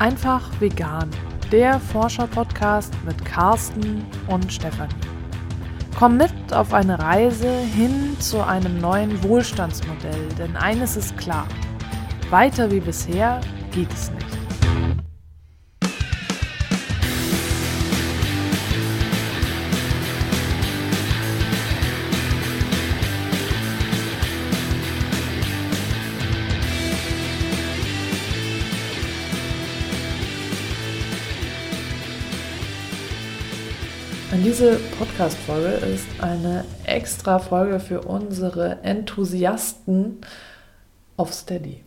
Einfach vegan, der Forscher-Podcast mit Carsten und Stefanie. Komm mit auf eine Reise hin zu einem neuen Wohlstandsmodell, denn eines ist klar, weiter wie bisher geht es nicht. Diese Podcast-Folge ist eine extra Folge für unsere Enthusiasten auf Steady.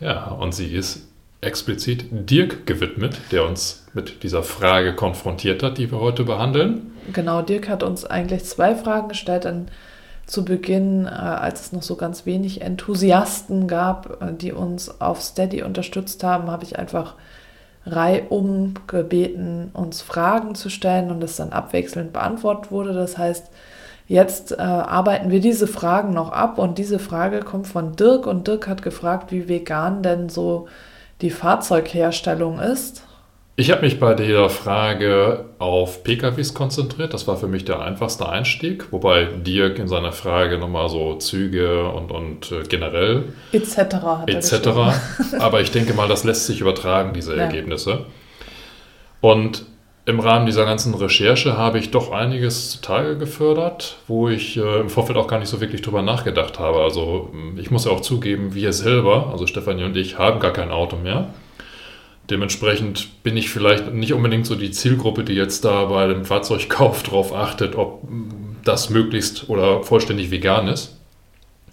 Ja, und sie ist explizit Dirk gewidmet, der uns mit dieser Frage konfrontiert hat, die wir heute behandeln. Genau, Dirk hat uns eigentlich zwei Fragen gestellt. Dann zu Beginn, äh, als es noch so ganz wenig Enthusiasten gab, äh, die uns auf Steady unterstützt haben, habe ich einfach reihum gebeten, uns Fragen zu stellen und es dann abwechselnd beantwortet wurde. Das heißt, jetzt äh, arbeiten wir diese Fragen noch ab und diese Frage kommt von Dirk und Dirk hat gefragt, wie vegan denn so die Fahrzeugherstellung ist. Ich habe mich bei der Frage auf PKWs konzentriert. Das war für mich der einfachste Einstieg, wobei Dirk in seiner Frage nochmal so Züge und, und äh, generell etc. etc. Aber ich denke mal, das lässt sich übertragen, diese ja. Ergebnisse. Und im Rahmen dieser ganzen Recherche habe ich doch einiges zutage gefördert, wo ich äh, im Vorfeld auch gar nicht so wirklich drüber nachgedacht habe. Also ich muss ja auch zugeben, wir selber, also Stefanie und ich, haben gar kein Auto mehr. Dementsprechend bin ich vielleicht nicht unbedingt so die Zielgruppe, die jetzt da bei dem Fahrzeugkauf darauf achtet, ob das möglichst oder vollständig vegan ist.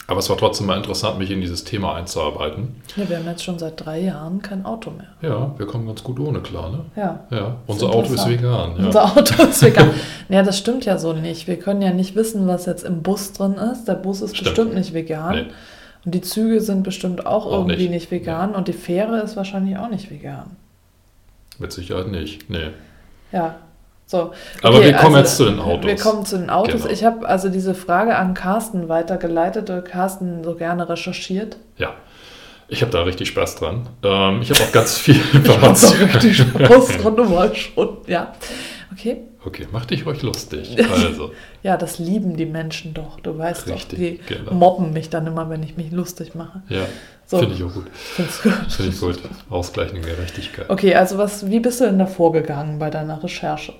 Aber es war trotzdem mal interessant, mich in dieses Thema einzuarbeiten. Ja, wir haben jetzt schon seit drei Jahren kein Auto mehr. Ja, wir kommen ganz gut ohne klar, ne? Ja. ja unser Auto ist vegan. Ja. Unser Auto ist vegan. ja, das stimmt ja so nicht. Wir können ja nicht wissen, was jetzt im Bus drin ist. Der Bus ist stimmt. bestimmt nicht vegan. Nee. Und die Züge sind bestimmt auch, auch irgendwie nicht, nicht vegan. Ja. Und die Fähre ist wahrscheinlich auch nicht vegan. Mit Sicherheit nicht, nee. Ja, so. Okay, Aber wir kommen also, jetzt zu den Autos. Wir kommen zu den Autos. Genau. Ich habe also diese Frage an Carsten weitergeleitet, weil Carsten so gerne recherchiert. Ja. Ich habe da richtig Spaß dran. Ähm, ich habe auch ganz viel Informationen. ich habe richtig Spaß dran, du schon. Ja. Okay. Okay, mach dich ruhig lustig. Also. ja, das lieben die Menschen doch. Du weißt Richtig, doch, die genau. mobben mich dann immer, wenn ich mich lustig mache. Ja, so. finde ich auch gut. Finde ich gut. Ausgleichende Gerechtigkeit. Okay, also was, wie bist du denn da vorgegangen bei deiner Recherche?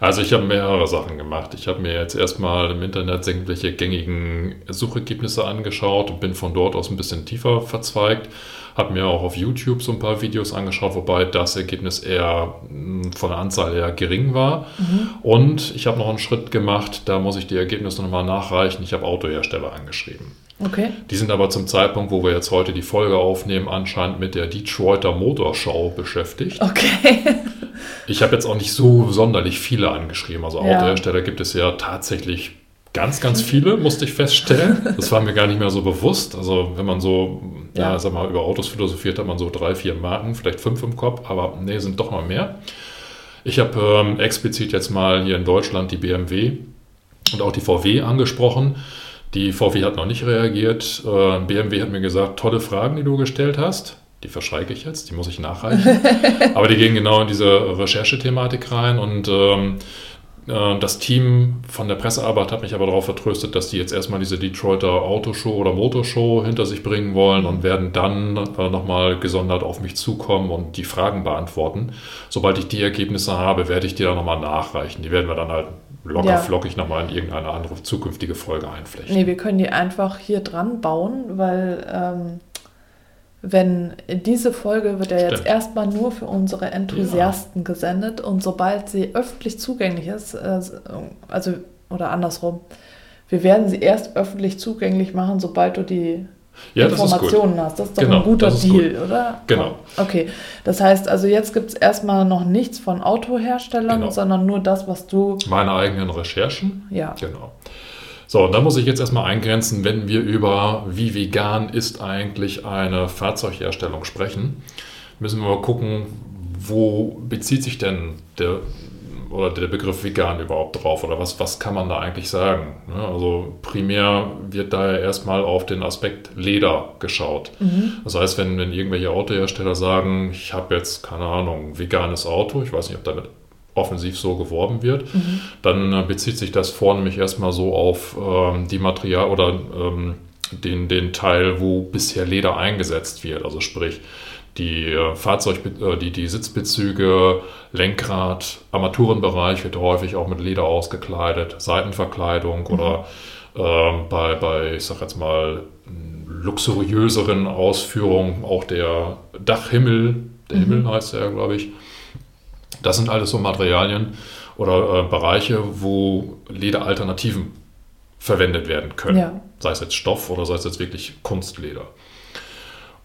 Also ich habe mehrere Sachen gemacht. Ich habe mir jetzt erstmal im Internet sämtliche gängigen Suchergebnisse angeschaut und bin von dort aus ein bisschen tiefer verzweigt habe mir auch auf YouTube so ein paar Videos angeschaut, wobei das Ergebnis eher hm, von der Anzahl eher gering war. Mhm. Und ich habe noch einen Schritt gemacht, da muss ich die Ergebnisse nochmal nachreichen. Ich habe Autohersteller angeschrieben. Okay. Die sind aber zum Zeitpunkt, wo wir jetzt heute die Folge aufnehmen, anscheinend mit der Detroiter Motor Show beschäftigt. Okay. Ich habe jetzt auch nicht so sonderlich viele angeschrieben. Also ja. Autohersteller gibt es ja tatsächlich ganz, ganz viele, musste ich feststellen. Das war mir gar nicht mehr so bewusst. Also wenn man so, ja, ja sag mal, über Autos philosophiert, hat man so drei, vier Marken, vielleicht fünf im Kopf, aber nee, sind doch mal mehr. Ich habe ähm, explizit jetzt mal hier in Deutschland die BMW und auch die VW angesprochen. Die VW hat noch nicht reagiert. Äh, BMW hat mir gesagt, tolle Fragen, die du gestellt hast. Die verschreike ich jetzt, die muss ich nachreichen. Aber die gehen genau in diese Recherchethematik rein und ähm, äh, das Team von der Pressearbeit hat mich aber darauf vertröstet, dass die jetzt erstmal diese Detroiter Autoshow oder Motorshow hinter sich bringen wollen und werden dann äh, nochmal gesondert auf mich zukommen und die Fragen beantworten. Sobald ich die Ergebnisse habe, werde ich die dann nochmal nachreichen. Die werden wir dann halt locker ja. flockig nochmal in irgendeine andere zukünftige Folge einflechten. Nee, wir können die einfach hier dran bauen, weil ähm, wenn diese Folge wird ja Stimmt. jetzt erstmal nur für unsere Enthusiasten ja. gesendet und sobald sie öffentlich zugänglich ist, äh, also oder andersrum, wir werden sie erst öffentlich zugänglich machen, sobald du die ja, Informationen das hast. Das ist doch genau, ein guter Deal, gut. oder? Genau. Okay, das heißt also jetzt gibt es erstmal noch nichts von Autoherstellern, genau. sondern nur das, was du... Meine eigenen Recherchen. Ja. Genau. So, und da muss ich jetzt erstmal eingrenzen, wenn wir über wie vegan ist eigentlich eine Fahrzeugherstellung sprechen, müssen wir mal gucken, wo bezieht sich denn der oder der Begriff vegan überhaupt drauf? Oder was, was kann man da eigentlich sagen? Also primär wird da ja erstmal auf den Aspekt Leder geschaut. Mhm. Das heißt, wenn, wenn irgendwelche Autohersteller sagen, ich habe jetzt, keine Ahnung, veganes Auto, ich weiß nicht, ob damit offensiv so geworben wird, mhm. dann äh, bezieht sich das vornehmlich erstmal so auf ähm, die Material oder ähm, den, den Teil, wo bisher Leder eingesetzt wird. Also sprich, die äh, Fahrzeug, äh, die, die Sitzbezüge, Lenkrad, Armaturenbereich wird häufig auch mit Leder ausgekleidet, Seitenverkleidung mhm. oder äh, bei, bei, ich sag jetzt mal, luxuriöseren Ausführungen auch der Dachhimmel, der mhm. Himmel heißt er, glaube ich. Das sind alles so Materialien oder äh, Bereiche, wo Lederalternativen verwendet werden können. Ja. Sei es jetzt Stoff oder sei es jetzt wirklich Kunstleder.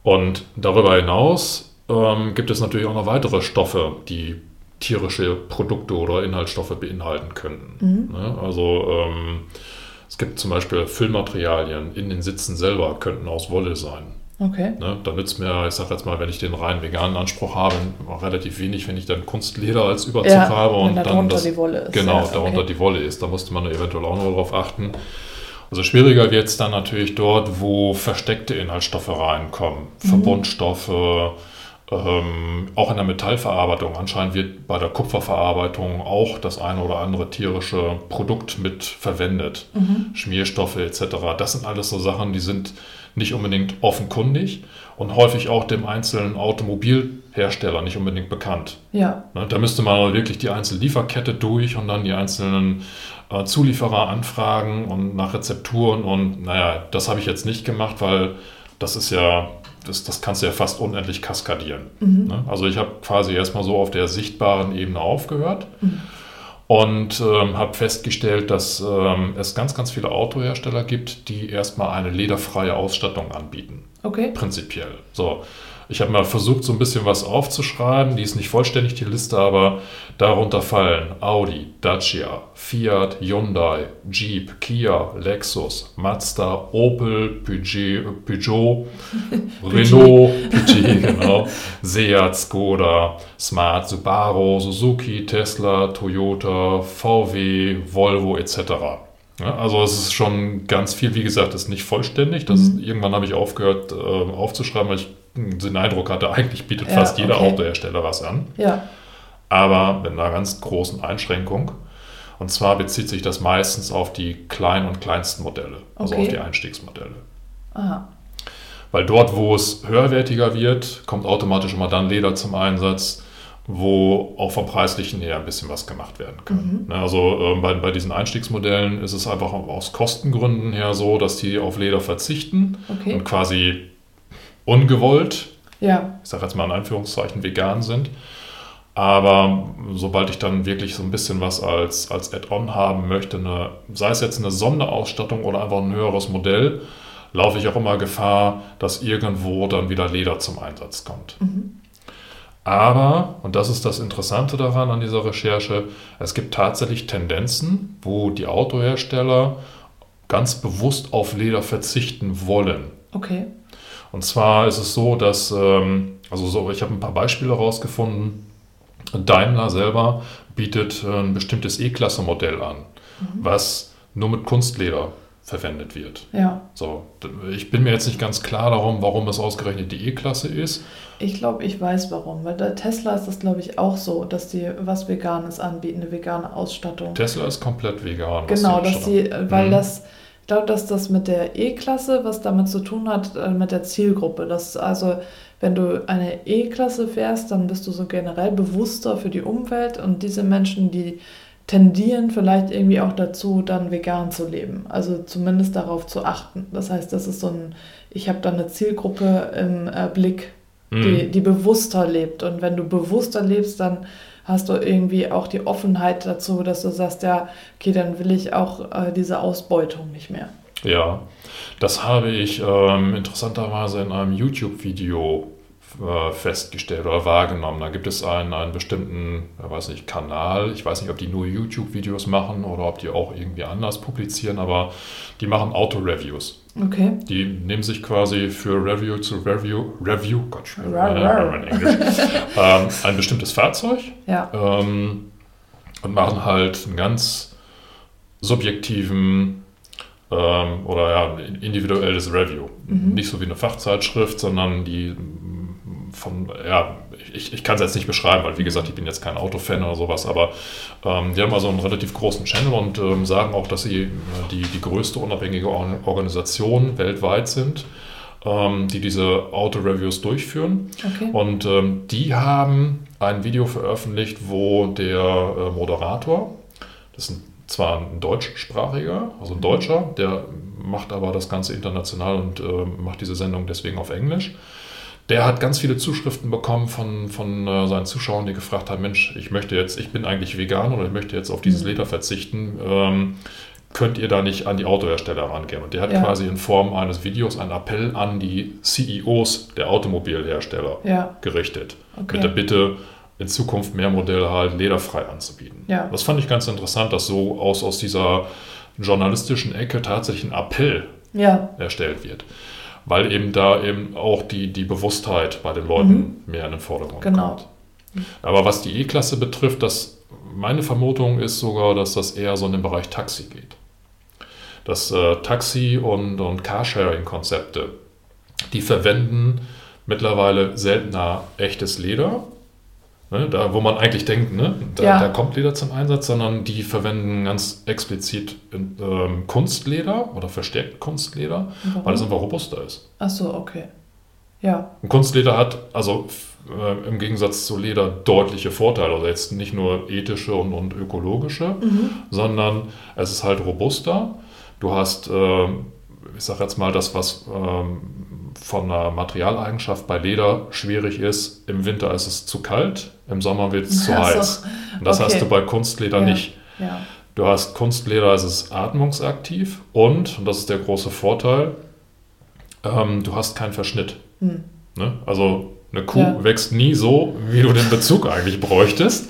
Und darüber hinaus ähm, gibt es natürlich auch noch weitere Stoffe, die tierische Produkte oder Inhaltsstoffe beinhalten könnten. Mhm. Ne? Also ähm, es gibt zum Beispiel Füllmaterialien in den Sitzen selber, könnten aus Wolle sein. Okay. Ne? Da nützt mir, ich sage jetzt mal, wenn ich den rein veganen Anspruch habe, relativ wenig, wenn ich dann Kunstleder als Überzug ja, habe und dann das, die Wolle ist. Genau, ja, darunter die Wolle ist. Da musste man eventuell auch noch darauf achten. Also schwieriger wird es dann natürlich dort, wo versteckte Inhaltsstoffe reinkommen, mhm. Verbundstoffe, ähm, auch in der Metallverarbeitung. Anscheinend wird bei der Kupferverarbeitung auch das eine oder andere tierische Produkt mit verwendet, mhm. Schmierstoffe etc. Das sind alles so Sachen, die sind nicht unbedingt offenkundig und häufig auch dem einzelnen Automobilhersteller nicht unbedingt bekannt. Ja. Ne, da müsste man wirklich die einzelne Lieferkette durch und dann die einzelnen äh, Zulieferer anfragen und nach Rezepturen und naja, das habe ich jetzt nicht gemacht, weil das ist ja, das, das kannst du ja fast unendlich kaskadieren. Mhm. Ne? Also ich habe quasi erstmal so auf der sichtbaren Ebene aufgehört. Mhm und ähm, habe festgestellt, dass ähm, es ganz, ganz viele Autohersteller gibt, die erstmal eine lederfreie Ausstattung anbieten. Okay. Prinzipiell. So. Ich habe mal versucht, so ein bisschen was aufzuschreiben. Die ist nicht vollständig, die Liste, aber darunter fallen Audi, Dacia, Fiat, Hyundai, Jeep, Kia, Lexus, Mazda, Opel, Peugeot, Peugeot Renault, Peugeot, genau, Seat, Skoda, Smart, Subaru, Suzuki, Tesla, Toyota, VW, Volvo etc. Ja, also es ist schon ganz viel, wie gesagt, ist nicht vollständig. Das mhm. ist, irgendwann habe ich aufgehört äh, aufzuschreiben, weil ich den Eindruck hatte, eigentlich bietet ja, fast jeder okay. Autohersteller was an. Ja. Aber mit einer ganz großen Einschränkung. Und zwar bezieht sich das meistens auf die kleinen und kleinsten Modelle, also okay. auf die Einstiegsmodelle. Aha. Weil dort, wo es höherwertiger wird, kommt automatisch immer dann Leder zum Einsatz, wo auch vom Preislichen her ein bisschen was gemacht werden kann. Mhm. Ne, also äh, bei, bei diesen Einstiegsmodellen ist es einfach aus Kostengründen her so, dass die auf Leder verzichten okay. und quasi ungewollt, ja. ich sage jetzt mal in Anführungszeichen, vegan sind. Aber sobald ich dann wirklich so ein bisschen was als, als Add-on haben möchte, eine, sei es jetzt eine Sonderausstattung oder einfach ein höheres Modell, laufe ich auch immer Gefahr, dass irgendwo dann wieder Leder zum Einsatz kommt. Mhm. Aber, und das ist das Interessante daran an dieser Recherche, es gibt tatsächlich Tendenzen, wo die Autohersteller ganz bewusst auf Leder verzichten wollen. Okay. Und zwar ist es so, dass, ähm, also so, ich habe ein paar Beispiele herausgefunden. Daimler selber bietet ein bestimmtes E-Klasse-Modell an, mhm. was nur mit Kunstleder verwendet wird. Ja. So, ich bin mir jetzt nicht ganz klar darum, warum es ausgerechnet die E-Klasse ist. Ich glaube, ich weiß warum. Weil der Tesla ist das, glaube ich, auch so, dass die was Veganes anbieten, eine vegane Ausstattung. Tesla ist komplett vegan. Genau, dass sie, weil mhm. das ich glaube, dass das mit der E-Klasse was damit zu tun hat, äh, mit der Zielgruppe. Dass also, wenn du eine E-Klasse fährst, dann bist du so generell bewusster für die Umwelt und diese Menschen, die tendieren vielleicht irgendwie auch dazu, dann vegan zu leben. Also zumindest darauf zu achten. Das heißt, das ist so ein, ich habe da eine Zielgruppe im äh, Blick, die, mhm. die bewusster lebt. Und wenn du bewusster lebst, dann hast du irgendwie auch die Offenheit dazu, dass du sagst, ja, okay, dann will ich auch äh, diese Ausbeutung nicht mehr. Ja, das habe ich ähm, interessanterweise in einem YouTube-Video festgestellt oder wahrgenommen. Da gibt es einen, einen bestimmten, ich weiß nicht, Kanal. Ich weiß nicht, ob die nur YouTube-Videos machen oder ob die auch irgendwie anders publizieren, aber die machen Auto-Reviews. Okay. Die nehmen sich quasi für Review zu Review, Review, Gott, äh, Englisch, ähm, ein bestimmtes Fahrzeug. Ja. Ähm, und machen halt einen ganz subjektiven ähm, oder ja, individuelles Review. Mhm. Nicht so wie eine Fachzeitschrift, sondern die von, ja, ich, ich kann es jetzt nicht beschreiben, weil wie gesagt, ich bin jetzt kein Autofan oder sowas, aber ähm, die haben also einen relativ großen Channel und ähm, sagen auch, dass sie äh, die, die größte unabhängige Organisation weltweit sind, ähm, die diese Auto-Reviews durchführen. Okay. Und ähm, die haben ein Video veröffentlicht, wo der äh, Moderator, das ist ein, zwar ein deutschsprachiger, also ein Deutscher, der macht aber das Ganze international und äh, macht diese Sendung deswegen auf Englisch der hat ganz viele Zuschriften bekommen von, von äh, seinen Zuschauern, die gefragt haben, Mensch, ich möchte jetzt, ich bin eigentlich vegan oder ich möchte jetzt auf dieses mhm. Leder verzichten. Ähm, könnt ihr da nicht an die Autohersteller rangehen? Und der hat ja. quasi in Form eines Videos einen Appell an die CEOs der Automobilhersteller ja. gerichtet. Okay. Mit der Bitte, in Zukunft mehr Modelle halt lederfrei anzubieten. Ja. Das fand ich ganz interessant, dass so aus, aus dieser journalistischen Ecke tatsächlich ein Appell erstellt wird weil eben da eben auch die, die Bewusstheit bei den Leuten mhm. mehr in den Vordergrund genau. kommt. Aber was die E-Klasse betrifft, das, meine Vermutung ist sogar, dass das eher so in den Bereich Taxi geht. Das äh, Taxi- und, und Carsharing-Konzepte, die verwenden mittlerweile seltener echtes Leder, Ne, da, wo man eigentlich denkt, ne, da, ja. da, kommt Leder zum Einsatz, sondern die verwenden ganz explizit ähm, Kunstleder oder verstärkt Kunstleder, Warum? weil es einfach robuster ist. Ach so, okay. Ja. Und Kunstleder hat also äh, im Gegensatz zu Leder deutliche Vorteile. Also jetzt nicht nur ethische und, und ökologische, mhm. sondern es ist halt robuster. Du hast, äh, ich sage jetzt mal, das, was ähm, von der Materialeigenschaft bei Leder schwierig ist. Im Winter ist es zu kalt, im Sommer wird es zu also, heiß. Und das okay. hast du bei Kunstleder ja. nicht. Ja. Du hast Kunstleder, es ist atmungsaktiv und, und das ist der große Vorteil, ähm, du hast keinen Verschnitt. Hm. Ne? Also eine Kuh ja. wächst nie so, wie du den Bezug eigentlich bräuchtest.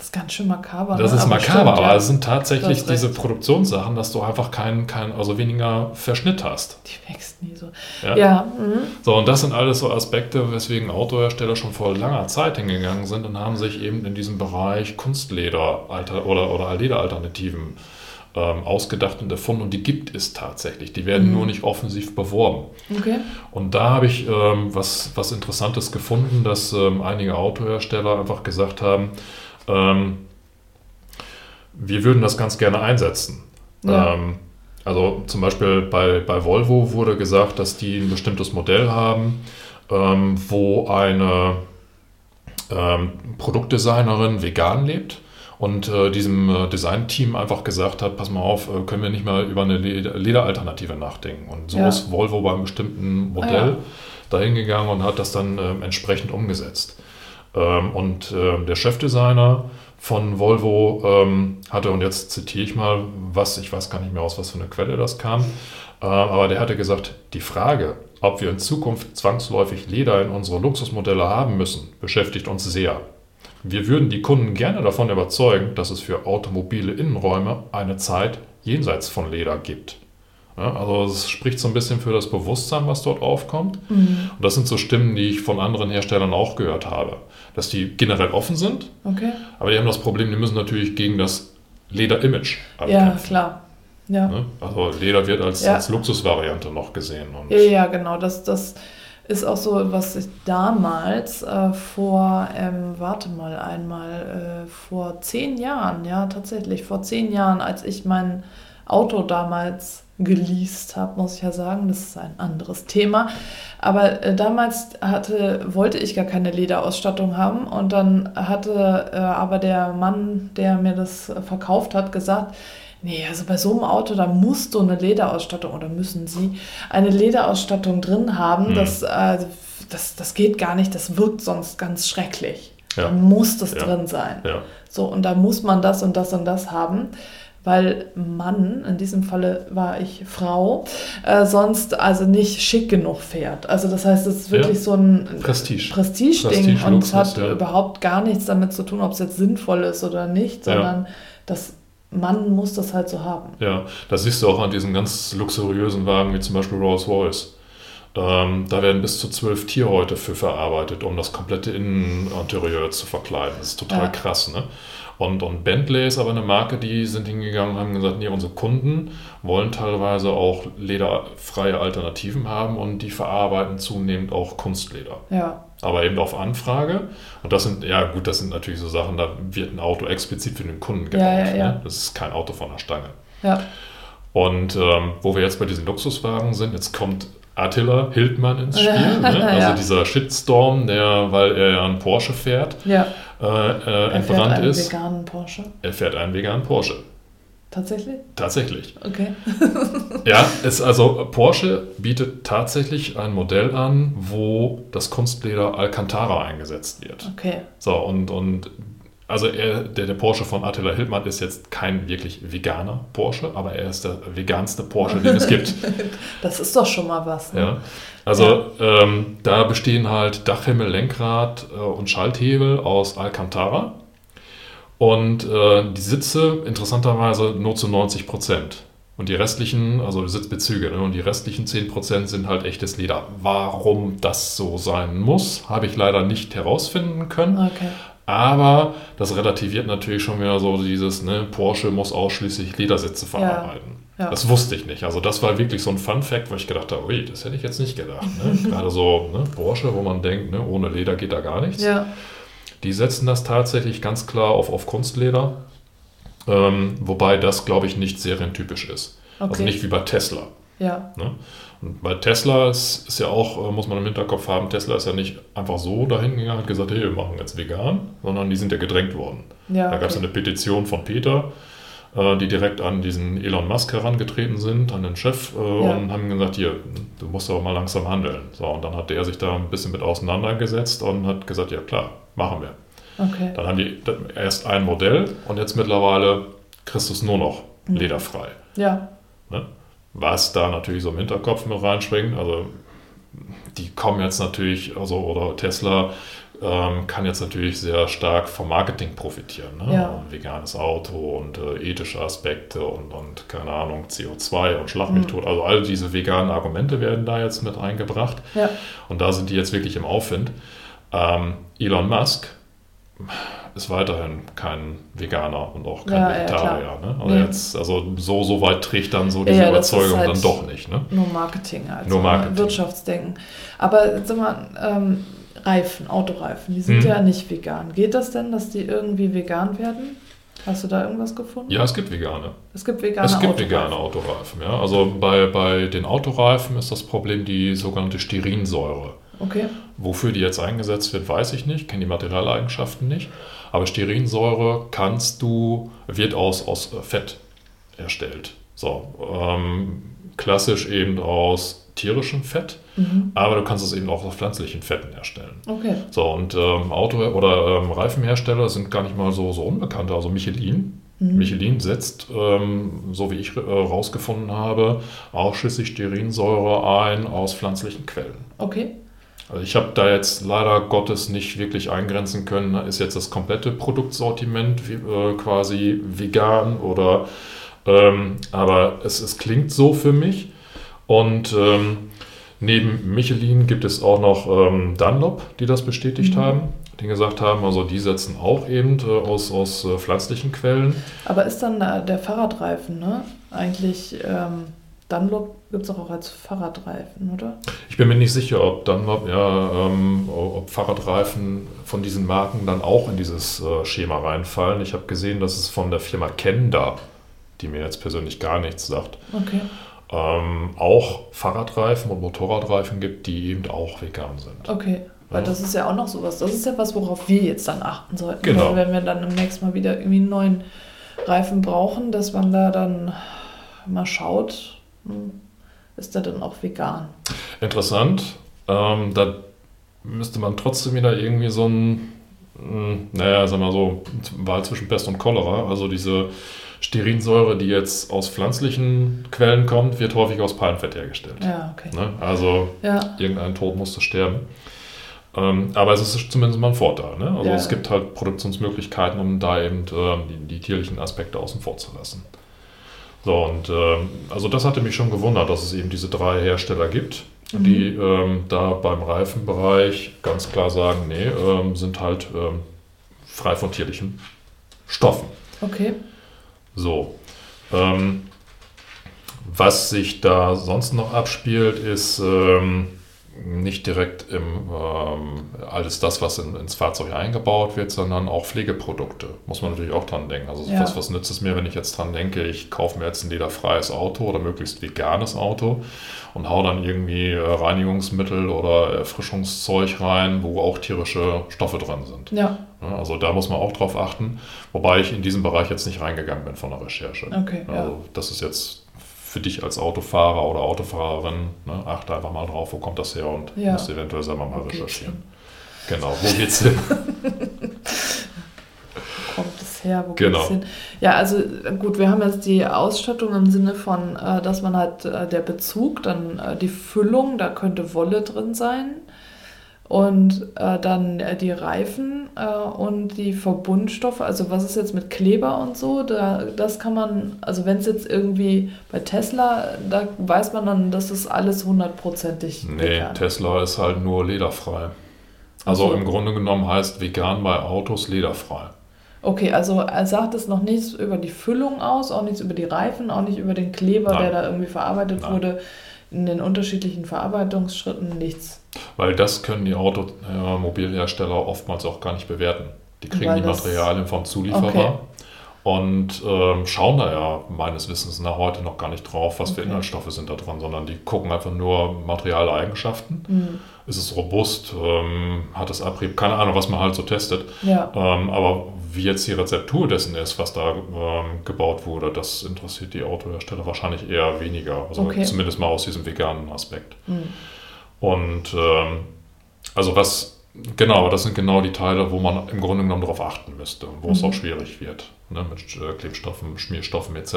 Das ist ganz schön makaber. Das ne? ist aber makaber, stimmt, aber ja. es sind tatsächlich diese Produktionssachen, dass du einfach keinen, kein, also weniger Verschnitt hast. Die wächst nie so. Ja. ja mhm. So, und das sind alles so Aspekte, weswegen Autohersteller schon vor langer Zeit hingegangen sind und haben sich eben in diesem Bereich Kunstleder oder, oder Lederalternativen ähm, ausgedacht und erfunden und die gibt es tatsächlich. Die werden mhm. nur nicht offensiv beworben. Okay. Und da habe ich ähm, was, was Interessantes gefunden, dass ähm, einige Autohersteller einfach gesagt haben, ähm, wir würden das ganz gerne einsetzen. Ja. Ähm, also zum Beispiel bei, bei Volvo wurde gesagt, dass die ein bestimmtes Modell haben, ähm, wo eine ähm, Produktdesignerin vegan lebt und äh, diesem äh, Designteam einfach gesagt hat, pass mal auf, äh, können wir nicht mal über eine Lederalternative nachdenken. Und so ja. ist Volvo beim bestimmten Modell ah, ja. dahin gegangen und hat das dann ähm, entsprechend umgesetzt. Ähm, und äh, der Chefdesigner von Volvo ähm, hatte, und jetzt zitiere ich mal, was, ich weiß gar nicht mehr aus, was für eine Quelle das kam, äh, aber der hatte gesagt, die Frage, ob wir in Zukunft zwangsläufig Leder in unsere Luxusmodelle haben müssen, beschäftigt uns sehr. Wir würden die Kunden gerne davon überzeugen, dass es für automobile Innenräume eine Zeit jenseits von Leder gibt. Ja, also es spricht so ein bisschen für das Bewusstsein, was dort aufkommt. Mhm. Und das sind so Stimmen, die ich von anderen Herstellern auch gehört habe. Dass die generell offen sind, okay. aber die haben das Problem, die müssen natürlich gegen das Leder-Image Ja, klar. Ja. Ne? Also Leder wird als, ja. als Luxusvariante noch gesehen. ja, ja, genau. Das, das ist auch so, was ich damals äh, vor, ähm, warte mal einmal, äh, vor zehn Jahren, ja tatsächlich, vor zehn Jahren, als ich mein Auto damals geleast habe, muss ich ja sagen. Das ist ein anderes Thema. Aber äh, damals hatte, wollte ich gar keine Lederausstattung haben und dann hatte äh, aber der Mann, der mir das verkauft hat, gesagt, nee, also bei so einem Auto, da musst du eine Lederausstattung oder müssen sie eine Lederausstattung drin haben. Mhm. Das, äh, das, das geht gar nicht, das wirkt sonst ganz schrecklich. Ja. Da muss das ja. drin sein. Ja. So, und da muss man das und das und das haben weil Mann, in diesem Falle war ich Frau, äh, sonst also nicht schick genug fährt. Also das heißt, es ist wirklich ja. so ein Prestige. Prestige-Ding Prestige und es hat ja. überhaupt gar nichts damit zu tun, ob es jetzt sinnvoll ist oder nicht, sondern ja. das Mann muss das halt so haben. Ja, das siehst du auch an diesen ganz luxuriösen Wagen wie zum Beispiel Rolls-Royce. Ähm, da werden bis zu zwölf Tierhäute für verarbeitet, um das komplette Inneninterieur zu verkleiden. Das ist total krass, ne? Und, und Bentley ist aber eine Marke, die sind hingegangen und haben gesagt, nee, unsere Kunden wollen teilweise auch lederfreie Alternativen haben und die verarbeiten zunehmend auch Kunstleder. Ja. Aber eben auf Anfrage. Und das sind, ja gut, das sind natürlich so Sachen, da wird ein Auto explizit für den Kunden gebaut. Ja, ja, ja. Ne? Das ist kein Auto von der Stange. Ja. Und ähm, wo wir jetzt bei diesen Luxuswagen sind, jetzt kommt Attila Hildmann ins Spiel. Ne? Also dieser Shitstorm, der, weil er ja einen Porsche fährt, Ja. Äh, äh, Er fährt entbrannt einen ist. veganen Porsche. Er fährt einen veganen Porsche. Tatsächlich? Tatsächlich. Okay. Ja, es, also Porsche bietet tatsächlich ein Modell an, wo das Kunstleder Alcantara eingesetzt wird. Okay. So, und, und also er, der, der Porsche von Attila Hildmann ist jetzt kein wirklich veganer Porsche, aber er ist der veganste Porsche, den es gibt. Das ist doch schon mal was. Ne? Ja. Also Ähm, da bestehen halt Dachhimmel, Lenkrad äh, und Schalthebel aus Alcantara. Und äh, die Sitze interessanterweise nur zu 90 Prozent. Und die restlichen, also Sitzbezüge, ne, und die restlichen 10 Prozent sind halt echtes Leder. Warum das so sein muss, habe ich leider nicht herausfinden können. Okay. Aber das relativiert natürlich schon wieder so dieses, ne, Porsche muss ausschließlich Ledersitze verarbeiten. ja. Das wusste ich nicht. Also das war wirklich so ein Fun-Fact, wo ich gedacht habe, ui, das hätte ich jetzt nicht gedacht. Ne? Gerade so ne, Porsche, wo man denkt, ne, ohne Leder geht da gar nichts. Ja. Die setzen das tatsächlich ganz klar auf, auf Kunstleder. Ähm, wobei das, glaube ich, nicht serientypisch ist. Also Okay. nicht wie bei Tesla. Ja. Ne? Und bei Tesla ist, ist ja auch, äh, muss man im Hinterkopf haben, Tesla ist ja nicht einfach so dahin gegangen und hat gesagt, hey, wir machen jetzt vegan, sondern die sind ja gedrängt worden. Ja. Da gab es okay. eine Petition von Peter, äh, die direkt an diesen Elon Musk herangetreten sind, an den Chef, äh, Ja. und haben gesagt, hier, du musst aber mal langsam handeln. So, und dann hat er sich da ein bisschen mit auseinandergesetzt und hat gesagt, ja klar, machen wir. Okay. Dann haben die erst ein Modell und jetzt mittlerweile kriegst du es nur noch Mhm. lederfrei. Ja. Ne? Was da natürlich so im Hinterkopf mit reinspringt, also die kommen jetzt natürlich, also oder Tesla ähm, kann jetzt natürlich sehr stark vom Marketing profitieren. Ne? Ja. Und veganes Auto und äh, ethische Aspekte und, und keine Ahnung, CO2 und Schlag mich Mhm. tot. Also all diese veganen Argumente werden da jetzt mit eingebracht. Ja. Und da sind die jetzt wirklich im Aufwind. Ähm, Elon Musk ist weiterhin kein Veganer und auch kein Ja, ja, Vegetarier. ne? Also, Nee. jetzt, also so, so weit trägt dann so diese Ja, Überzeugung halt- dann doch nicht. Ne? Nur Marketing, also Nur Marketing. Wirtschaftsdenken. Aber sag mal, ähm, Reifen, Autoreifen, die sind Hm. ja nicht vegan. Geht das denn, dass die irgendwie vegan werden? Hast du da irgendwas gefunden? Ja, es gibt vegane. Es gibt vegane es gibt Autoreifen. vegane Autoreifen. Ja? Also bei, bei den Autoreifen ist das Problem die sogenannte Sterinsäure. Okay. Wofür die jetzt eingesetzt wird, weiß ich nicht, kenne die Materialeigenschaften nicht. Aber Sterinsäure kannst du, wird aus, aus Fett erstellt. So, ähm, klassisch eben aus tierischem Fett, Mhm. aber du kannst es eben auch aus pflanzlichen Fetten herstellen. Okay. So, und ähm, Auto- oder ähm, Reifenhersteller sind gar nicht mal so, so unbekannte. Also Michelin. Mhm. Michelin setzt, ähm, so wie ich äh, rausgefunden habe, ausschließlich Sterinsäure ein aus pflanzlichen Quellen. Okay. Also ich habe da jetzt leider Gottes nicht wirklich eingrenzen können, ist jetzt das komplette Produktsortiment äh, quasi vegan oder ähm, aber es, es klingt so für mich. Und ähm, neben Michelin gibt es auch noch ähm, Dunlop, die das bestätigt Mhm. haben, die gesagt haben, also die setzen auch eben äh, aus, aus äh, pflanzlichen Quellen. Aber ist dann der Fahrradreifen, ne? Eigentlich, ähm, Dunlop gibt es auch als Fahrradreifen, oder? Ich bin mir nicht sicher, ob Dunlop, ja, ähm, ob Fahrradreifen von diesen Marken dann auch in dieses äh, Schema reinfallen. Ich habe gesehen, dass es von der Firma Kenda, die mir jetzt persönlich gar nichts sagt, Okay. ähm, auch Fahrradreifen und Motorradreifen gibt, die eben auch vegan sind. Okay. Weil das ist ja auch noch sowas. Das ist ja was, worauf wir jetzt dann achten sollten. Genau. Weil wenn wir dann im nächsten Mal wieder irgendwie einen neuen Reifen brauchen, dass man da dann mal schaut, ist der dann auch vegan? Interessant. Ähm, da müsste man trotzdem wieder irgendwie so ein, mh, naja, sagen wir mal so, Wahl zwischen Pest und Cholera. Also diese Sterinsäure, die jetzt aus pflanzlichen Quellen kommt, wird häufig aus Palmfett hergestellt. Ja, okay. Ne? Also Ja, irgendein Tod musste sterben. Ähm, aber es ist zumindest mal ein Vorteil. Ne? Also Ja. es gibt halt Produktionsmöglichkeiten, um da eben ähm, die, die tierlichen Aspekte außen vor zu lassen. So, und ähm, also das hatte mich schon gewundert, dass es eben diese drei Hersteller gibt, Mhm. die ähm, da beim Reifenbereich ganz klar sagen, nee, ähm, sind halt ähm, frei von tierlichen Stoffen. Okay. So. Ähm, was sich da sonst noch abspielt, ist ähm, nicht direkt im, ähm, alles das, was in, ins Fahrzeug eingebaut wird, sondern auch Pflegeprodukte. Muss man natürlich auch dran denken. Also Ja. was, was nützt es mir, wenn ich jetzt dran denke, ich kaufe mir jetzt ein lederfreies Auto oder möglichst veganes Auto und hau dann irgendwie äh, Reinigungsmittel oder Erfrischungszeug rein, wo auch tierische Stoffe drin sind. Ja, Ja, Also da muss man auch drauf achten, wobei ich in diesem Bereich jetzt nicht reingegangen bin von der Recherche. Okay, ja. Also das ist jetzt für dich als Autofahrer oder Autofahrerin, ne, achte einfach mal drauf, wo kommt das her und Ja. musst eventuell selber mal geht's recherchieren. Genau, wo geht's hin? wo kommt es her? Wo Genau. geht's hin? Ja, also äh, gut, wir haben jetzt die Ausstattung im Sinne von, äh, dass man halt der Bezug, dann die Füllung, da könnte Wolle drin sein. Und äh, dann äh, die Reifen äh, und die Verbundstoffe, also was ist jetzt mit Kleber und so, da, das kann man, also wenn es jetzt irgendwie bei Tesla, da weiß man dann, das ist alles hundertprozentig Nee, vegan. Tesla ist halt nur lederfrei. Also so. im Grunde genommen heißt vegan bei Autos lederfrei. Okay, also er sagt es noch nichts über die Füllung aus, auch nichts über die Reifen, auch nicht über den Kleber, Nein. der da irgendwie verarbeitet Nein. wurde, in den unterschiedlichen Verarbeitungsschritten, nichts. Weil das können die Automobilhersteller oftmals auch gar nicht bewerten. Die kriegen Weil die Materialien vom Zulieferer Okay. Und ähm, schauen da ja meines Wissens nach heute noch gar nicht drauf, was für Okay. Inhaltsstoffe sind da drin, sondern die gucken einfach nur Materialeigenschaften. Hm. Ist es robust? Ähm, hat es Abrieb? Keine Ahnung, was man halt so testet. Ja, Ähm, aber wie jetzt die Rezeptur dessen ist, was da ähm, gebaut wurde, das interessiert die Autohersteller wahrscheinlich eher weniger. Also Okay. zumindest mal aus diesem veganen Aspekt. hm. Und ähm, also was, genau, das sind genau die Teile, wo man im Grunde genommen darauf achten müsste, wo es Mhm. auch schwierig wird, ne, mit äh, Klebstoffen, Schmierstoffen etc.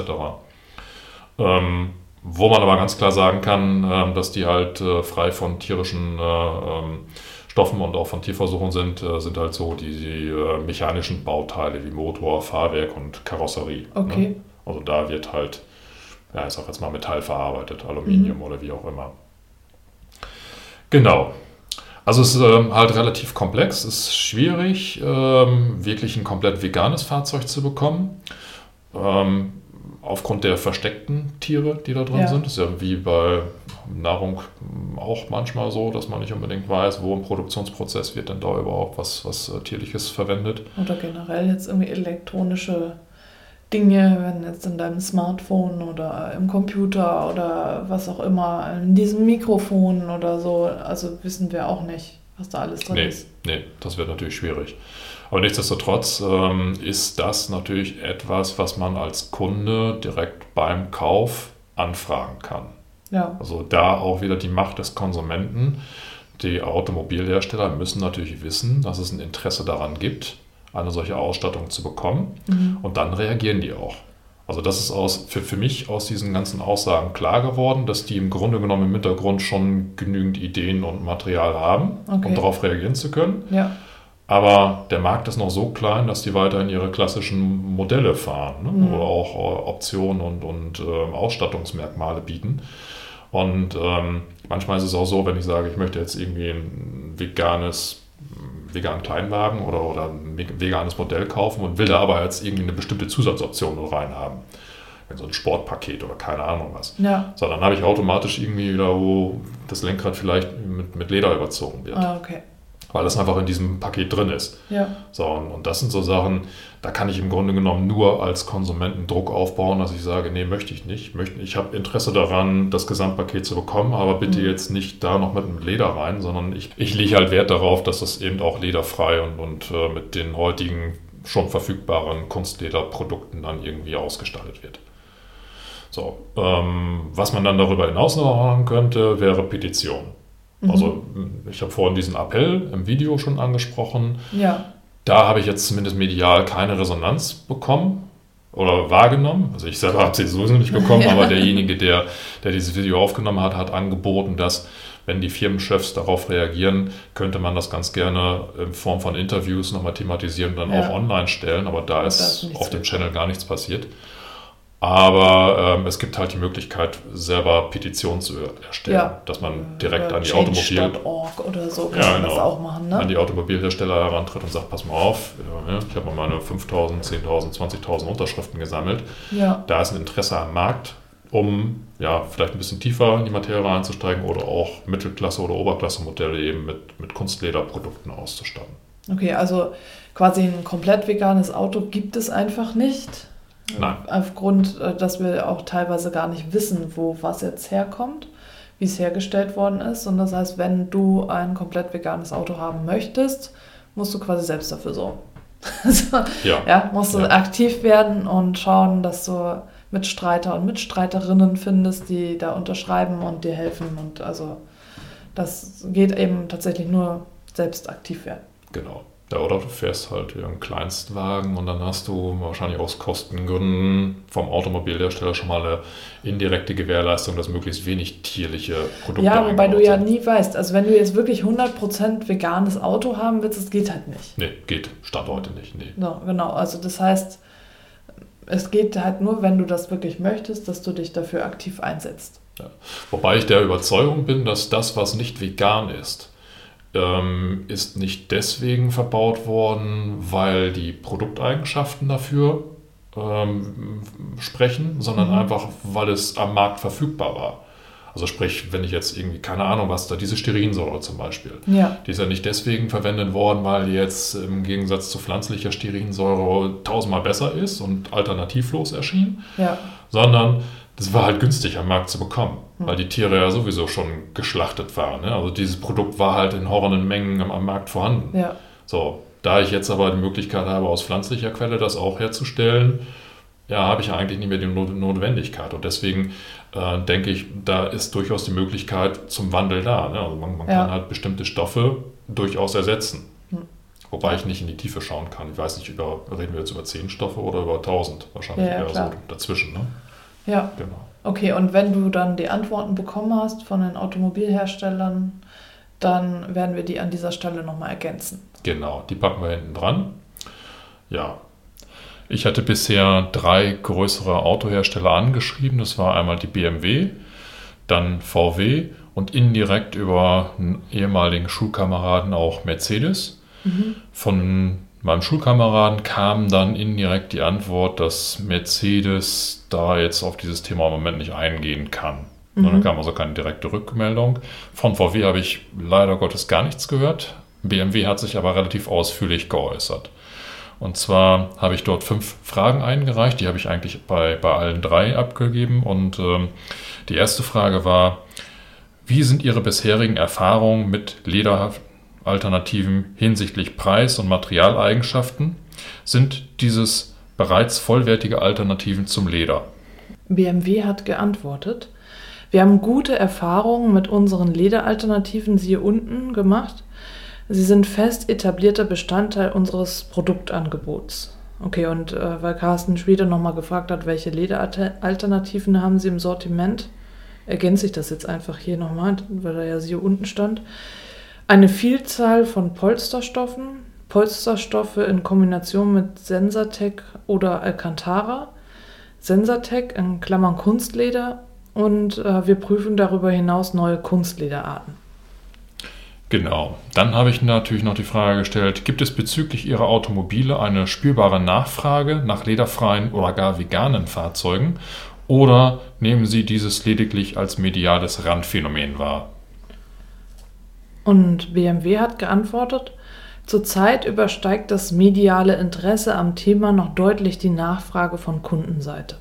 Ähm, wo man aber ganz klar sagen kann, ähm, dass die halt äh, frei von tierischen äh, ähm, Stoffen und auch von Tierversuchen sind, äh, sind halt so die, die äh, mechanischen Bauteile wie Motor, Fahrwerk und Karosserie. okay. Ne? Also da wird halt, ja, ich sag jetzt mal Metall verarbeitet, Aluminium oder wie auch immer. Genau. Also es ist ähm, halt relativ komplex, es ist schwierig, ähm, wirklich ein komplett veganes Fahrzeug zu bekommen. Ähm, aufgrund der versteckten Tiere, die da drin Ja. sind. Das ist ja wie bei Nahrung auch manchmal so, dass man nicht unbedingt weiß, wo im Produktionsprozess wird denn da überhaupt was, was äh, Tierliches verwendet. Oder generell jetzt irgendwie elektronische Dinge, wenn jetzt in deinem Smartphone oder im Computer oder was auch immer, in diesem Mikrofon oder so, also wissen wir auch nicht, was da alles drin Nee, ist. nee, das wird natürlich schwierig. Aber nichtsdestotrotz ähm, ist das natürlich etwas, was man als Kunde direkt beim Kauf anfragen kann. Ja, Also da auch wieder die Macht des Konsumenten. Die Automobilhersteller müssen natürlich wissen, dass es ein Interesse daran gibt, eine solche Ausstattung zu bekommen. Mhm. Und dann reagieren die auch. Also das ist aus, für, für mich aus diesen ganzen Aussagen klar geworden, dass die im Grunde genommen im Hintergrund schon genügend Ideen und Material haben, Okay. um darauf reagieren zu können. ja, Aber der Markt ist noch so klein, dass die weiterhin ihre klassischen Modelle fahren ne? Mhm. oder auch äh, Optionen und, und ähm, Ausstattungsmerkmale bieten. Und ähm, manchmal ist es auch so, wenn ich sage, ich möchte jetzt irgendwie ein veganes, veganen Kleinwagen oder, oder ein ve- veganes Modell kaufen und will da aber jetzt irgendwie eine bestimmte Zusatzoption noch rein haben. Wenn so ein Sportpaket oder keine Ahnung was. ja, So, dann habe ich automatisch irgendwie wieder, wo das Lenkrad vielleicht mit, mit Leder überzogen wird, ah, okay. Weil das einfach in diesem Paket drin ist. Ja, So, und, und das sind so Sachen, da kann ich im Grunde genommen nur als Konsumenten Druck aufbauen, dass ich sage, nee, möchte ich nicht. Möchte, ich habe Interesse daran, das Gesamtpaket zu bekommen, aber bitte Mhm. jetzt nicht da noch mit einem Leder rein, sondern ich, ich lege halt Wert darauf, dass das eben auch lederfrei und, und äh, mit den heutigen schon verfügbaren Kunstlederprodukten dann irgendwie ausgestaltet wird. So, ähm, was man dann darüber hinaus noch machen könnte, wäre Petition. Mhm. Also ich habe vorhin diesen Appell im Video schon angesprochen. ja, Da habe ich jetzt zumindest medial keine Resonanz bekommen oder wahrgenommen. Also ich selber habe sie sowieso nicht bekommen, Ja. aber derjenige, der, der dieses Video aufgenommen hat, hat angeboten, dass wenn die Firmenchefs darauf reagieren, könnte man das ganz gerne in Form von Interviews nochmal thematisieren und dann Ja. auch online stellen. Aber da ist auf dem. Channel gar nichts passiert. Aber ähm, es gibt halt die Möglichkeit, selber Petitionen zu erstellen, ja. dass man direkt oder an die Automobil oder so kann ja, genau, das auch machen, ne? an die Automobilhersteller herantritt und sagt, pass mal auf, ich habe mal meine 5.000, 10.000, 20.000 Unterschriften gesammelt. Ja. Da ist ein Interesse am Markt, um ja vielleicht ein bisschen tiefer in die Materie einzusteigen oder auch Mittelklasse- oder Oberklasse-Modelle eben mit, mit Kunstlederprodukten auszustatten. Okay, also quasi ein komplett veganes Auto gibt es einfach nicht. Nein. Aufgrund, äh, dass wir auch teilweise gar nicht wissen, wo was jetzt herkommt, wie es hergestellt worden ist. Und das heißt, wenn du ein komplett veganes Auto haben möchtest, musst du quasi selbst dafür sorgen. also, ja. ja. musst du ja. aktiv werden und schauen, dass du Mitstreiter und Mitstreiterinnen findest, die da unterschreiben und dir helfen. Und also das geht eben tatsächlich nur selbst aktiv werden. Genau. Ja, oder du fährst halt einen Kleinstwagen und dann hast du wahrscheinlich aus Kostengründen vom Automobilhersteller schon mal eine indirekte Gewährleistung, dass möglichst wenig tierliche Produkte Ja, wobei du ja sind. nie weißt, also wenn du jetzt wirklich 100% veganes Auto haben willst, das geht halt nicht. Nee, geht. Stand heute nicht. Nee. No, genau, also das heißt, es geht halt nur, wenn du das wirklich möchtest, dass du dich dafür aktiv einsetzt. Ja. Wobei ich der Überzeugung bin, dass das, was nicht vegan ist, ähm, ist nicht deswegen verbaut worden, weil die Produkteigenschaften dafür ähm, sprechen, sondern mhm. einfach, weil es am Markt verfügbar war. Also sprich, wenn ich jetzt irgendwie, keine Ahnung, was da, diese Sterinsäure zum Beispiel, ja. die ist ja nicht deswegen verwendet worden, weil jetzt im Gegensatz zu pflanzlicher Sterinsäure tausendmal besser ist und alternativlos erschien, ja. sondern das war halt günstig am Markt zu bekommen, mhm. weil die Tiere ja sowieso schon geschlachtet waren. Ne? Also dieses Produkt war halt in horrenden Mengen am, am Markt vorhanden. Ja. So, da ich jetzt aber die Möglichkeit habe, aus pflanzlicher Quelle das auch herzustellen, ja, habe ich ja eigentlich nicht mehr die Notwendigkeit. Und deswegen äh, denke ich, da ist durchaus die Möglichkeit zum Wandel da. Ne? Also man, man ja. kann halt bestimmte Stoffe durchaus ersetzen. Hm. Wobei ich nicht in die Tiefe schauen kann. Ich weiß nicht, über, reden wir jetzt über 10 Stoffe oder über 1000? Wahrscheinlich ja, eher klar. so dazwischen. Ne? Ja. Genau. Okay, und wenn du dann die Antworten bekommen hast von den Automobilherstellern, dann werden wir die an dieser Stelle nochmal ergänzen. Genau, die packen wir hinten dran. Ja. Ich hatte bisher drei größere Autohersteller angeschrieben. Das war einmal die BMW, dann VW und indirekt über einen ehemaligen Schulkameraden auch Mercedes. Mhm. Von meinem Schulkameraden kam dann indirekt die Antwort, dass Mercedes da jetzt auf dieses Thema im Moment nicht eingehen kann. Mhm. Dann kam also keine direkte Rückmeldung. Von VW habe ich leider Gottes gar nichts gehört. BMW hat sich aber relativ ausführlich geäußert. Und zwar habe ich dort fünf Fragen eingereicht, die habe ich eigentlich bei, bei allen drei abgegeben. Und ähm, die erste Frage war, wie sind Ihre bisherigen Erfahrungen mit Lederhaft Alternativen hinsichtlich Preis und Materialeigenschaften sind dieses bereits vollwertige Alternativen zum Leder. BMW hat geantwortet, wir haben gute Erfahrungen mit unseren Lederalternativen, siehe unten, gemacht. Sie sind fest etablierter Bestandteil unseres Produktangebots. Okay, und äh, weil Carsten Schwede nochmal gefragt hat, welche Lederalternativen haben Sie im Sortiment, ergänze ich das jetzt einfach hier nochmal, weil da ja siehe unten stand. Eine Vielzahl von Polsterstoffen, Polsterstoffe in Kombination mit Sensatec oder Alcantara, Sensatec in Klammern Kunstleder und äh, wir prüfen darüber hinaus neue Kunstlederarten. Genau. Dann habe ich natürlich noch die Frage gestellt, gibt es bezüglich Ihrer Automobile eine spürbare Nachfrage nach lederfreien oder gar veganen Fahrzeugen oder nehmen Sie dieses lediglich als mediales Randphänomen wahr? Und BMW hat geantwortet, zurzeit übersteigt das mediale Interesse am Thema noch deutlich die Nachfrage von Kundenseite.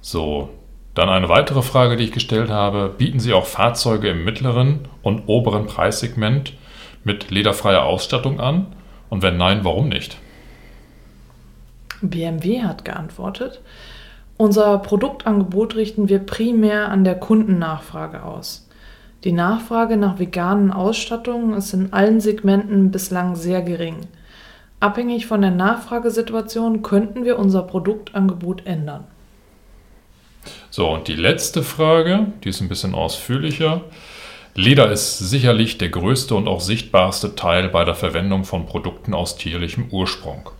So, dann eine weitere Frage, die ich gestellt habe. Bieten Sie auch Fahrzeuge im mittleren und oberen Preissegment mit lederfreier Ausstattung an? Und wenn nein, warum nicht? BMW hat geantwortet, unser Produktangebot richten wir primär an der Kundennachfrage aus. Die Nachfrage nach veganen Ausstattungen ist in allen Segmenten bislang sehr gering. Abhängig von der Nachfragesituation könnten wir unser Produktangebot ändern. So, und die letzte Frage, die ist ein bisschen ausführlicher. Leder ist sicherlich der größte und auch sichtbarste Teil bei der Verwendung von Produkten aus tierlichem Ursprung.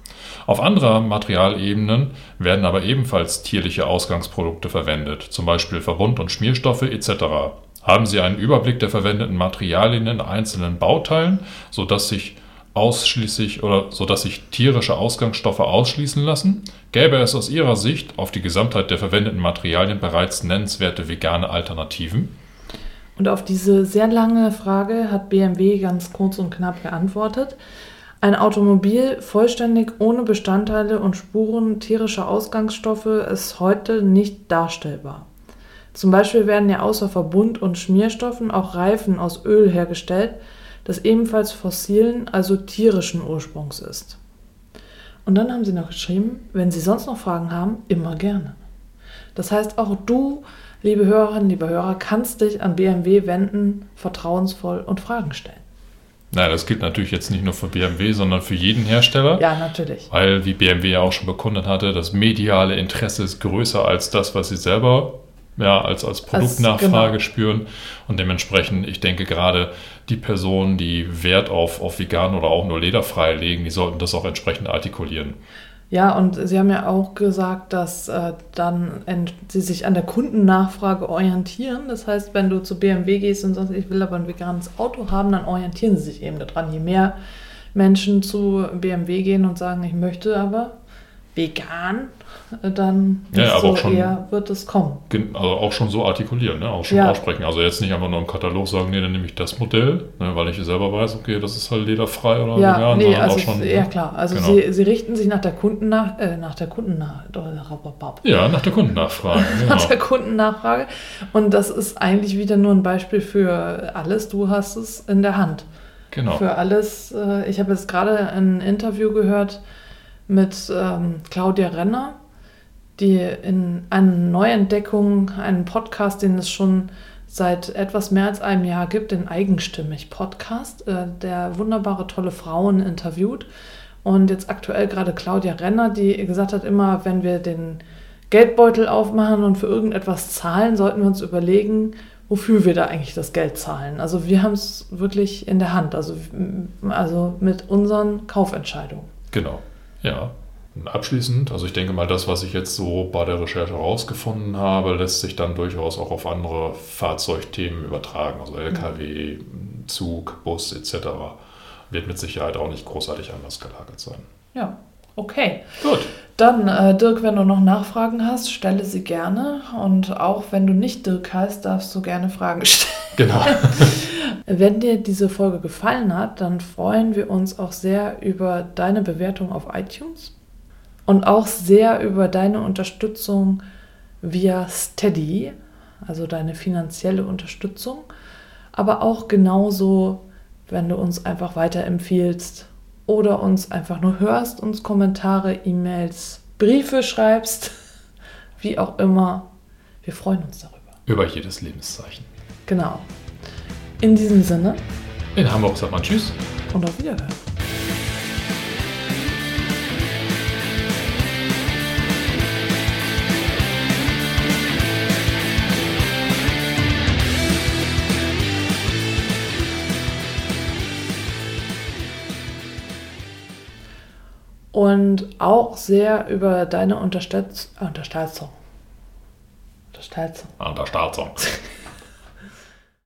Auf anderer Materialebenen werden aber ebenfalls tierliche Ausgangsprodukte verwendet, zum Beispiel Verbund- und Schmierstoffe etc. Haben Sie einen Überblick der verwendeten Materialien in einzelnen Bauteilen, sodass sich ausschließlich oder sodass sich tierische Ausgangsstoffe ausschließen lassen? Gäbe es aus Ihrer Sicht auf die Gesamtheit der verwendeten Materialien bereits nennenswerte vegane Alternativen? Und auf diese sehr lange Frage hat BMW ganz kurz und knapp geantwortet. Ein Automobil vollständig ohne Bestandteile und Spuren tierischer Ausgangsstoffe ist heute nicht darstellbar. Zum Beispiel werden ja außer Verbund- und Schmierstoffen auch Reifen aus Öl hergestellt, das ebenfalls fossilen, also tierischen Ursprungs ist. Und dann haben sie noch geschrieben, wenn Sie sonst noch Fragen haben, immer gerne. Das heißt, auch du, liebe Hörerinnen, liebe Hörer, kannst dich an BMW wenden, vertrauensvoll und Fragen stellen. Naja, das gilt natürlich jetzt nicht nur für BMW, sondern für jeden Hersteller. Ja, natürlich. Weil, wie BMW ja auch schon bekundet hatte, das mediale Interesse ist größer als das, was sie selber ja, als, als Produktnachfrage genau. spüren. Und dementsprechend, ich denke gerade die Personen, die Wert auf, auf vegan oder auch nur lederfrei legen, die sollten das auch entsprechend artikulieren. Ja, und Sie haben ja auch gesagt, dass äh, dann Sie sich an der Kundennachfrage orientieren. Das heißt, wenn du zu BMW gehst und sagst, ich will aber ein veganes Auto haben, dann orientieren Sie sich eben daran. Je mehr Menschen zu BMW gehen und sagen, ich möchte aber vegan, dann ja, so schon, eher wird es kommen. Also auch schon so artikulieren, ne? auch schon ja. aussprechen. Also jetzt nicht einfach nur im Katalog sagen, nee, dann nehme ich das Modell, ne, weil ich selber weiß, okay, das ist halt lederfrei oder ja, vegan. Nee, also auch schon, ja klar. Also genau. sie, sie richten sich nach der Kundennach, äh, nach der Kundennach, Ja, nach der Kundennachfrage. Genau. nach der Kundennachfrage. Und das ist eigentlich wieder nur ein Beispiel für alles. Du hast es in der Hand. Genau. Für alles. Äh, ich habe jetzt gerade ein Interview gehört, mit ähm, Claudia Renner, die in einer Neuentdeckung, einen Podcast, den es schon seit etwas mehr als einem Jahr gibt, den Eigenstimmig Podcast, äh, der wunderbare, tolle Frauen interviewt. Und jetzt aktuell gerade Claudia Renner, die gesagt hat, immer wenn wir den Geldbeutel aufmachen und für irgendetwas zahlen, sollten wir uns überlegen, wofür wir da eigentlich das Geld zahlen. Also wir haben es wirklich in der Hand, also, also mit unseren Kaufentscheidungen. Genau. Ja. Abschließend, also ich denke mal, das, was ich jetzt so bei der Recherche herausgefunden habe, lässt sich dann durchaus auch auf andere Fahrzeugthemen übertragen, also LKW, Zug, Bus etc. Wird mit Sicherheit auch nicht großartig anders gelagert sein. Ja, okay. Gut. Dann, äh, Dirk, wenn du noch Nachfragen hast, stelle sie gerne. Und auch wenn du nicht Dirk heißt, darfst du gerne Fragen stellen. Genau. wenn dir diese Folge gefallen hat, dann freuen wir uns auch sehr über deine Bewertung auf iTunes und auch sehr über deine Unterstützung via Steady, also deine finanzielle Unterstützung, aber auch genauso, wenn du uns einfach weiterempfiehlst oder uns einfach nur hörst, uns Kommentare, E-Mails, Briefe schreibst, wie auch immer. Wir freuen uns darüber. Über jedes Lebenszeichen. Genau. In diesem Sinne. In Hamburg sagt man Tschüss. Und auf Wiederhören. und auch sehr über deine Unterstütz Unterstützung. Unterstützung. Unterstützung.